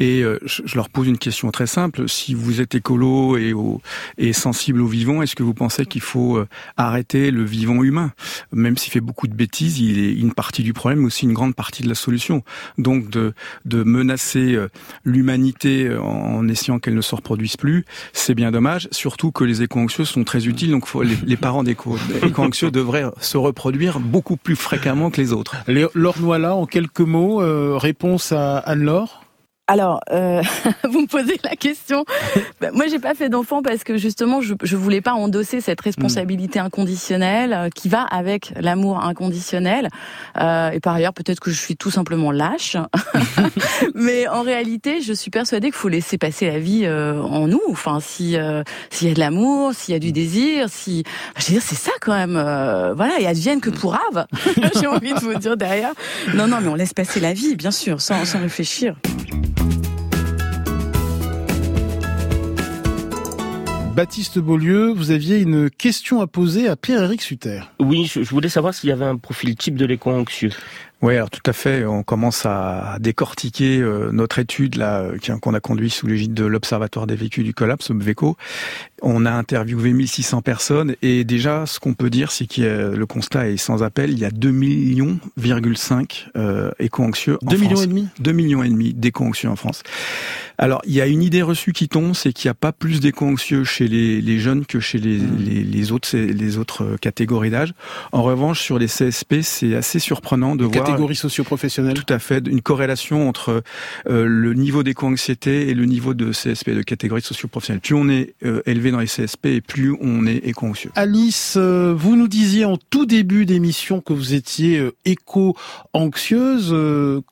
Et euh, je, leur pose une question très simple. Si vous êtes écolo et, au, et sensible au vivant, est-ce que vous pensez qu'il faut euh, arrêter le vivant humain? Même s'il fait beaucoup de bêtises, il est une partie du problème, mais aussi une grande partie de la solution. Donc de, de menacer l'humanité en en essayant qu'elles ne se reproduisent plus, c'est bien dommage. Surtout que les éco-anxieux sont très utiles, donc les, parents d'éco-anxieux devraient se reproduire beaucoup plus fréquemment que les autres. Laure Noila, en quelques mots, euh, réponse à Anne-Laure? Alors, euh, vous me posez la question. Bah, moi, j'ai pas fait d'enfant parce que justement, je, je voulais pas endosser cette responsabilité mm. inconditionnelle euh, qui va avec l'amour inconditionnel. Euh, et par ailleurs, peut-être que je suis tout simplement lâche. Mais en réalité, je suis persuadée qu'il faut laisser passer la vie euh, en nous. Enfin, si euh, s'il y a de l'amour, s'il y a du désir, si, je veux dire, c'est ça quand même. voilà, et advienne que pour Ave. j'ai envie de vous dire derrière. Non, non, mais on laisse passer la vie, bien sûr, sans, sans réfléchir. Baptiste Beaulieu, vous aviez une question à poser à Pierre-Éric Sutter. Oui, je, voulais savoir s'il y avait un profil type de l'éco-anxieux. Oui, alors tout à fait. On commence à décortiquer euh, notre étude là euh, qu'on a conduit sous l'égide de l'Observatoire des vécus du collapse, OBVECO. On a interviewé 1600 personnes et déjà, ce qu'on peut dire, c'est que le constat est sans appel. Il y a 2 millions, euh, éco-anxieux en 2 millions et demi? 2 millions et demi d'éco-anxieux en France. Alors, il y a une idée reçue qui tombe, c'est qu'il n'y a pas plus d'éco-anxieux chez les, les, jeunes que chez les, les, les, autres, les autres catégories d'âge. En revanche, sur les CSP, c'est assez surprenant de voir catégorie socio-professionnelle. Tout à fait, une corrélation entre euh, le niveau d'éco-anxiété et le niveau de CSP, de catégorie socio-professionnelle. Plus on est euh, élevé dans les CSP et plus on est éco-anxieux. Alice, euh, vous nous disiez en tout début d'émission que vous étiez éco-anxieuse.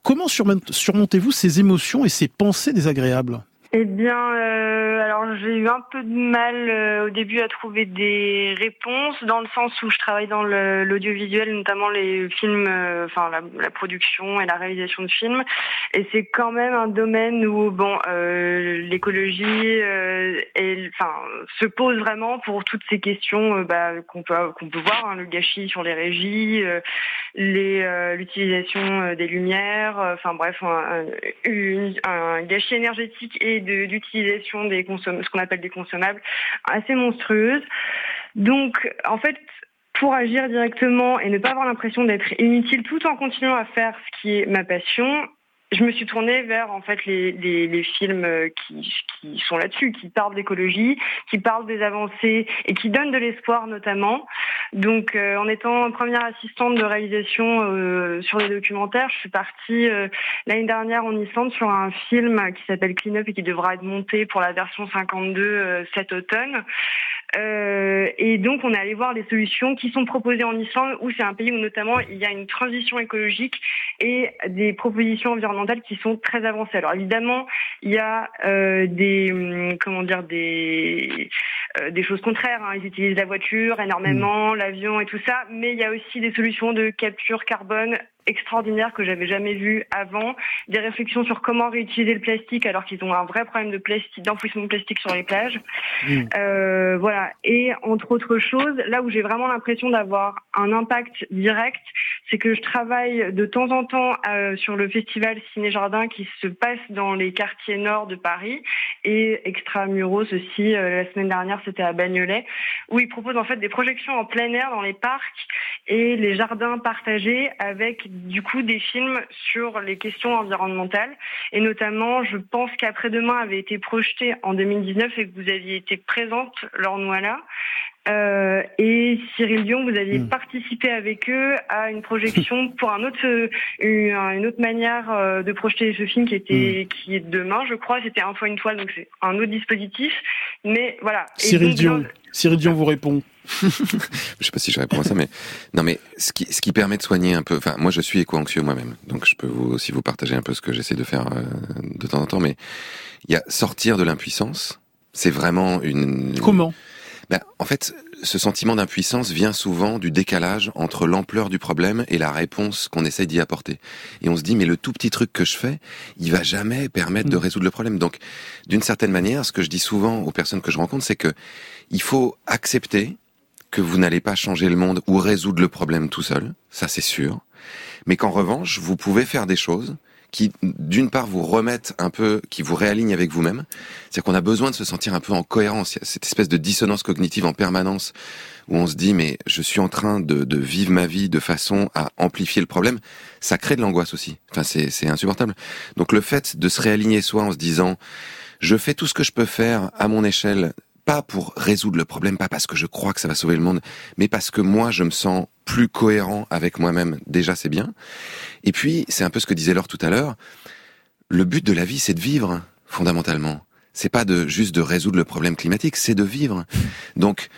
comment surmontez-vous ces émotions et ces pensées désagréables? Eh bien, euh, alors j'ai eu un peu de mal euh, au début à trouver des réponses, dans le sens où je travaille dans l'audiovisuel, notamment les films, euh, enfin la, production et la réalisation de films, et c'est quand même un domaine où bon, euh, l'écologie, enfin, se pose vraiment pour toutes ces questions bah, qu'on peut qu'on peut voir, hein, le gâchis sur les régies, l'utilisation des lumières, enfin bref, un, un, un gâchis énergétique et d'utilisation des ce qu'on appelle des consommables assez monstrueuses. Donc, en fait, pour agir directement et ne pas avoir l'impression d'être inutile tout en continuant à faire ce qui est ma passion, je me suis tournée vers en fait les, les, les films euh, qui, qui sont là-dessus, qui parlent d'écologie, qui parlent des avancées et qui donnent de l'espoir notamment. Donc euh, en étant première assistante de réalisation euh, sur les documentaires, je suis partie l'année dernière en Islande sur un film qui s'appelle Clean Up et qui devra être monté pour la version 52 cet automne. Euh, et donc, on est allé voir les solutions qui sont proposées en Islande, où c'est un pays où notamment il y a une transition écologique et des propositions environnementales qui sont très avancées. Alors évidemment, il y a euh, des hum, comment dire des euh, des choses contraires. Hein. Ils utilisent la voiture énormément, mmh. l'avion et tout ça, mais il y a aussi des solutions de capture carbone extraordinaires que j'avais jamais vues avant, des réflexions sur comment réutiliser le plastique alors qu'ils ont un vrai problème de plastique, d'enfouissement de plastique sur les plages. Mmh. Euh, voilà. Et entre autres choses, là où j'ai vraiment l'impression d'avoir un impact direct, c'est que je travaille de temps en temps euh, sur le festival Ciné Jardin qui se passe dans les quartiers nord de Paris et extramuros aussi. Euh, la semaine dernière, c'était à Bagnolet, où ils proposent en fait des projections en plein air dans les parcs et les jardins partagés avec du coup des films sur les questions environnementales. Et notamment, je pense qu'après-demain avait été projeté en 2019 et que vous aviez été présente lors Noëlla. Euh, et Cyril Dion, vous aviez hmm. participé avec eux à une projection pour un autre, une, autre manière euh, de projeter ce film qui était, hmm. qui est demain, je crois. C'était un fois une toile, donc c'est un autre dispositif. Mais voilà. Cyril Dion, Cyril Dion vous répond. Je sais pas si je réponds à ça, mais non, mais ce qui, ce qui permet de soigner un peu. Enfin, moi, je suis éco-anxieux moi-même, donc je peux vous aussi vous partager un peu ce que j'essaie de faire euh, de temps en temps. Mais il y a sortir de l'impuissance. C'est vraiment une. Comment? Ben, en fait, ce sentiment d'impuissance vient souvent du décalage entre l'ampleur du problème et la réponse qu'on essaie d'y apporter. Et on se dit, mais le tout petit truc que je fais, il va jamais permettre de mm. résoudre le problème. Donc, d'une certaine manière, ce que je dis souvent aux personnes que je rencontre, c'est que il faut accepter que vous n'allez pas changer le monde ou résoudre le problème tout seul, ça c'est sûr, mais qu'en revanche, vous pouvez faire des choses qui, d'une part, vous remettent un peu, qui vous réalignent avec vous-même. C'est qu'on a besoin de se sentir un peu en cohérence. Il y a cette espèce de dissonance cognitive en permanence où on se dit, mais je suis en train de, de vivre ma vie de façon à amplifier le problème. Ça crée de l'angoisse aussi. Enfin, c'est insupportable. Donc le fait de se réaligner soi en se disant, je fais tout ce que je peux faire à mon échelle pas pour résoudre le problème, pas parce que je crois que ça va sauver le monde, mais parce que moi je me sens plus cohérent avec moi-même. Déjà c'est bien. Et puis c'est un peu ce que disait Laure tout à l'heure. Le but de la vie c'est de vivre fondamentalement. C'est pas de juste de résoudre le problème climatique, c'est de vivre. Donc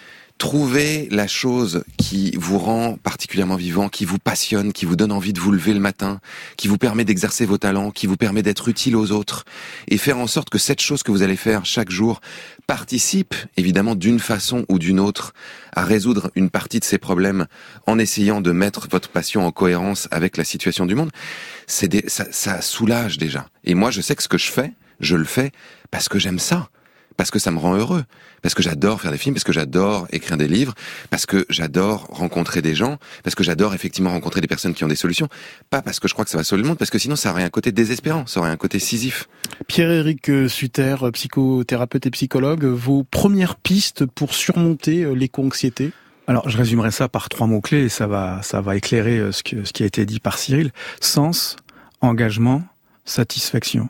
Trouvez la chose qui vous rend particulièrement vivant, qui vous passionne, qui vous donne envie de vous lever le matin, qui vous permet d'exercer vos talents, qui vous permet d'être utile aux autres, et faire en sorte que cette chose que vous allez faire chaque jour participe, évidemment, d'une façon ou d'une autre, à résoudre une partie de ces problèmes en essayant de mettre votre passion en cohérence avec la situation du monde. C'est ça, ça soulage déjà. Et moi, je sais que ce que je fais, je le fais parce que j'aime ça parce que ça me rend heureux, parce que j'adore faire des films, parce que j'adore écrire des livres, parce que j'adore rencontrer des gens, parce que j'adore effectivement rencontrer des personnes qui ont des solutions, pas parce que je crois que ça va sauver le monde, parce que sinon ça aurait un côté désespérant, ça aurait un côté scisif. Pierre-Éric Sutter, psychothérapeute et psychologue, vos premières pistes pour surmonter euh, l'éco-anxiété alors, je résumerai ça par trois mots-clés et ça va, ça va éclairer euh, ce, ce qui a été dit par Cyril. Sens, engagement, satisfaction.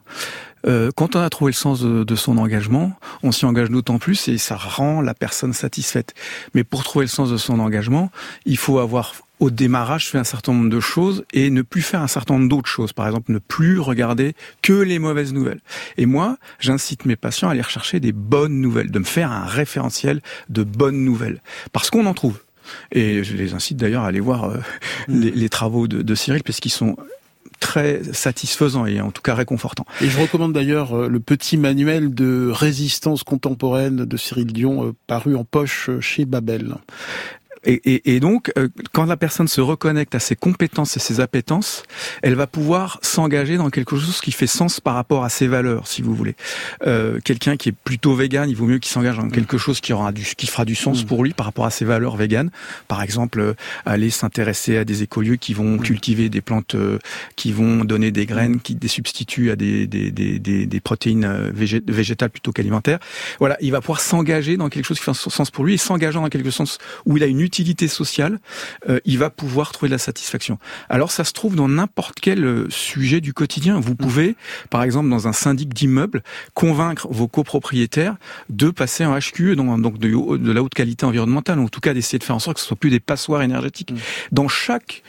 Euh, quand on a trouvé le sens de, son engagement, on s'y engage d'autant plus et ça rend la personne satisfaite. Mais pour trouver le sens de son engagement, il faut avoir au démarrage fait un certain nombre de choses et ne plus faire un certain nombre d'autres choses. Par exemple, ne plus regarder que les mauvaises nouvelles. Et moi, j'incite mes patients à aller rechercher des bonnes nouvelles, de me faire un référentiel de bonnes nouvelles. Parce qu'on en trouve. Et je les incite d'ailleurs à aller voir euh, mmh. les, travaux de, de Cyril, parce qu'ils sont très satisfaisant et en tout cas réconfortant. Et je recommande d'ailleurs euh, le petit manuel de résistance contemporaine de Cyril Dion euh, paru en poche chez Babel. Et, et, et, donc, euh, quand la personne se reconnecte à ses compétences et ses appétences, elle va pouvoir s'engager dans quelque chose qui fait sens par rapport à ses valeurs, si vous voulez. Euh, Quelqu'un qui est plutôt vegan, il vaut mieux qu'il s'engage dans quelque chose qui aura du, qui fera du sens mm. pour lui par rapport à ses valeurs véganes. Par exemple, euh, aller s'intéresser à des écolieux qui vont mm. cultiver des plantes, euh, qui vont donner des graines, qui des substituts à des, des, des, des, des protéines végétales plutôt qu'alimentaires. Voilà, il va pouvoir s'engager dans quelque chose qui fait sens pour lui et s'engageant dans quelque sens où il a une utilité sociale, euh, il va pouvoir trouver de la satisfaction. Alors ça se trouve dans n'importe quel euh, sujet du quotidien. Vous pouvez, par exemple, dans un syndic d'immeubles, convaincre vos copropriétaires de passer en HQE, donc de, de la haute qualité environnementale, ou en tout cas d'essayer de faire en sorte que ce soit plus des passoires énergétiques. Mmh. Dans chaque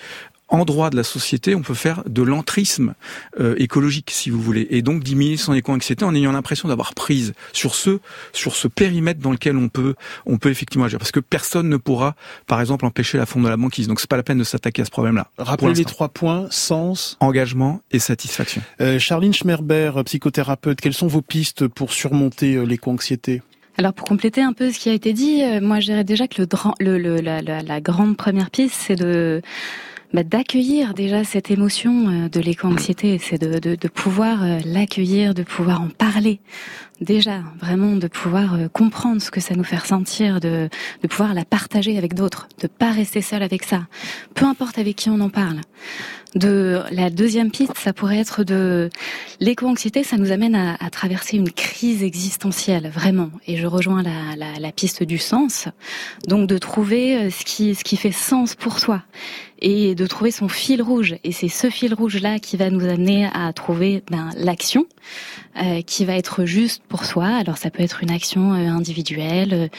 endroit de la société, on peut faire de l'entrisme euh, écologique, si vous voulez, et donc diminuer son éco-anxiété en ayant l'impression d'avoir prise sur ce sur ce périmètre dans lequel on peut on peut effectivement agir, parce que personne ne pourra, par exemple, empêcher la fonte de la banquise. Donc c'est pas la peine de s'attaquer à ce problème-là. Rappelez les trois points sens, engagement et satisfaction. Euh, Charline Schmerber, psychothérapeute, quelles sont vos pistes pour surmonter euh, l'éco-anxiété? Alors pour compléter un peu ce qui a été dit, euh, moi je dirais déjà que le, le, la, la, la grande première piste, c'est de bah, d'accueillir déjà cette émotion euh, de l'éco-anxiété, c'est de, pouvoir euh, l'accueillir, de pouvoir en parler. Déjà, vraiment de pouvoir euh, comprendre ce que ça nous fait ressentir, de, de pouvoir la partager avec d'autres, de pas rester seul avec ça. Peu importe avec qui on en parle. De la deuxième piste, ça pourrait être de l'éco-anxiété, ça nous amène à, à, traverser une crise existentielle, vraiment. Et je rejoins la, la, la piste du sens, donc de trouver ce qui ce qui fait sens pour soi et de trouver son fil rouge. Et c'est ce fil rouge-là qui va nous amener à trouver ben, l'action euh, qui va être juste pour soi. Alors ça peut être une action euh, individuelle,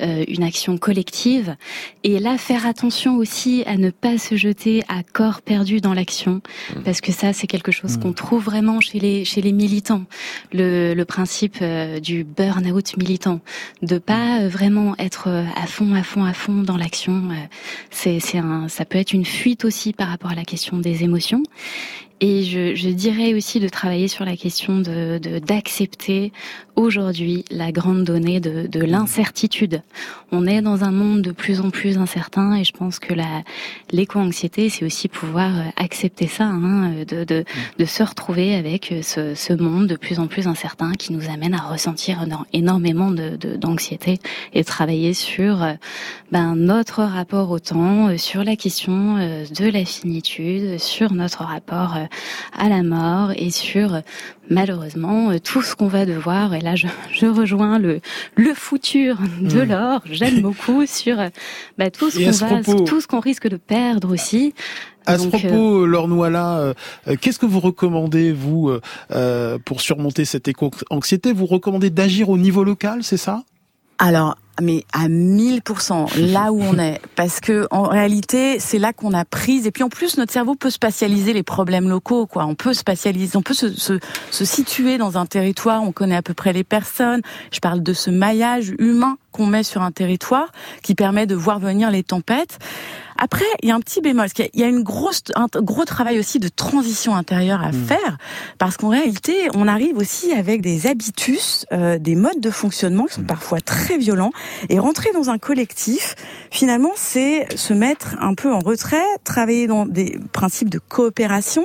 euh, une action collective. Et là, faire attention aussi à ne pas se jeter à corps perdu dans l'action, mmh. parce que ça, c'est quelque chose mmh. qu'on trouve vraiment chez les chez les militants. Le, le principe du burn-out militant, de pas vraiment être à fond, à fond, à fond dans l'action. c'est c'est un, ça peut être une fuite aussi par rapport à la question des émotions. Et je, je, dirais aussi de travailler sur la question de d'accepter aujourd'hui la grande donnée de, de l'incertitude. On est dans un monde de plus en plus incertain et je pense que la l'éco-anxiété, c'est aussi pouvoir euh, accepter ça, hein, de, de, de, se retrouver avec euh, ce, ce, monde de plus en plus incertain qui nous amène à ressentir énormément d'anxiété et travailler sur euh, ben, notre rapport au temps, sur la question de la finitude, sur notre rapport à la mort et sur malheureusement tout ce qu'on va devoir. Là je, je, rejoins le le futur de hmm. l'or. J'aime beaucoup sur bah, tout ce qu'on va tout ce qu'on risque de perdre aussi. À ce propos, euh... Laure euh, euh, qu'est-ce que vous recommandez, vous, euh, pour surmonter cette éco-anxiété? Vous recommandez d'agir au niveau local, c'est ça? Alors, mais à 1000% là où on est. Parce que en réalité c'est là qu'on a prise. Et puis en plus notre cerveau peut spatialiser les problèmes locaux quoi. On peut spatialiser on peut se, se, se situer dans un territoire. On connaît à peu près les personnes. Je parle de ce maillage humain qu'on met sur un territoire qui permet de voir venir les tempêtes après, il y a un petit bémol, parce y a une grosse, un gros travail aussi de transition intérieure à hmm. faire, parce qu'en réalité, on arrive aussi avec des habitus, euh, des modes de fonctionnement qui sont hmm. parfois très violents, et rentrer dans un collectif, finalement, c'est se mettre un peu en retrait, travailler dans des principes de coopération,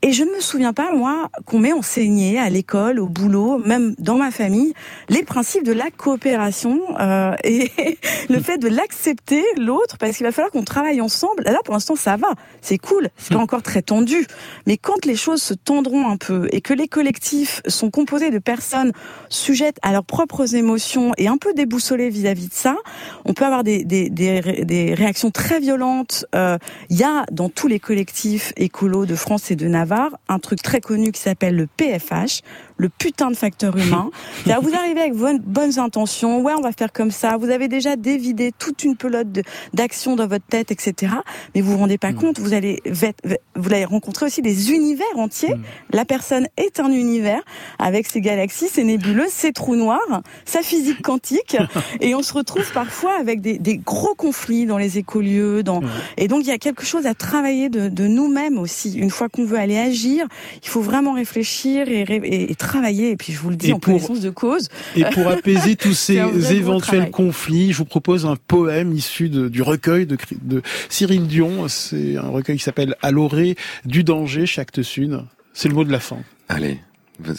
Et je ne me souviens pas, moi, qu'on m'ait enseigné à l'école, au boulot, même dans ma famille, les principes de la coopération euh, et le fait de l'accepter, l'autre, parce qu'il va falloir qu'on travaille ensemble. Là, pour l'instant, ça va, c'est cool, c'est pas encore très tendu. Mais quand les choses se tendront un peu et que les collectifs sont composés de personnes sujettes à leurs propres émotions et un peu déboussolées vis-à-vis de ça, on peut avoir des, des, des, réactions très violentes. Euh, il y a dans tous les collectifs écolos de France et de Navarre un truc très connu qui s'appelle le PFH, le putain de facteur humain. vous arrivez avec vos bonnes intentions, ouais, on va faire comme ça. Vous avez déjà dévidé toute une pelote d'actions dans votre tête, etc. Mais vous vous rendez pas mm. compte, vous allez, vous allez rencontrer aussi des univers entiers. Mm. La personne est un univers avec ses galaxies, ses nébuleuses, ses trous noirs, sa physique quantique. et on se retrouve parfois avec des, gros conflits dans les écolieux. Dans... Et donc, il y a quelque chose à travailler de, nous-mêmes aussi. Une fois qu'on veut aller agir, il faut vraiment réfléchir et, et, et travailler, et puis je vous le dis en connaissance de cause. Et pour apaiser tous ces éventuels conflits, je vous propose un poème issu du recueil de, de Cyril Dion. C'est un recueil qui s'appelle À l'orée du danger, chaque sud. C'est le mot de la fin. Allez,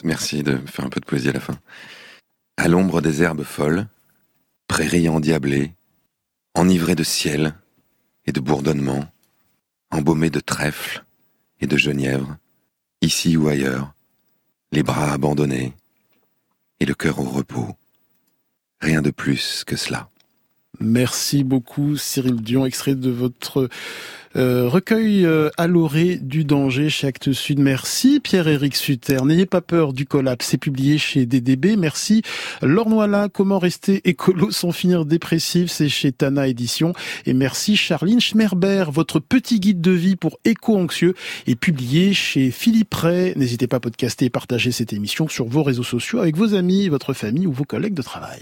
merci de faire un peu de poésie à la fin. À l'ombre des herbes folles, prairies endiablées, enivrées de ciel et de bourdonnement, embaumées de trèfle et de genièvre, ici ou ailleurs, les bras abandonnés et le cœur au repos. Rien de plus que cela. Merci beaucoup Cyril Dion, extrait de votre euh, recueil euh, à l'orée du danger chez Actes Sud. Merci Pierre-Éric Sutter. N'ayez pas peur du collapse, c'est publié chez DDB. Merci Laure comment rester écolo sans finir dépressif, c'est chez Tana Édition. Et merci Charline Schmerber, votre petit guide de vie pour éco-anxieux est publié chez Philippe Ray. N'hésitez pas à podcaster et partager cette émission sur vos réseaux sociaux avec vos amis, votre famille ou vos collègues de travail.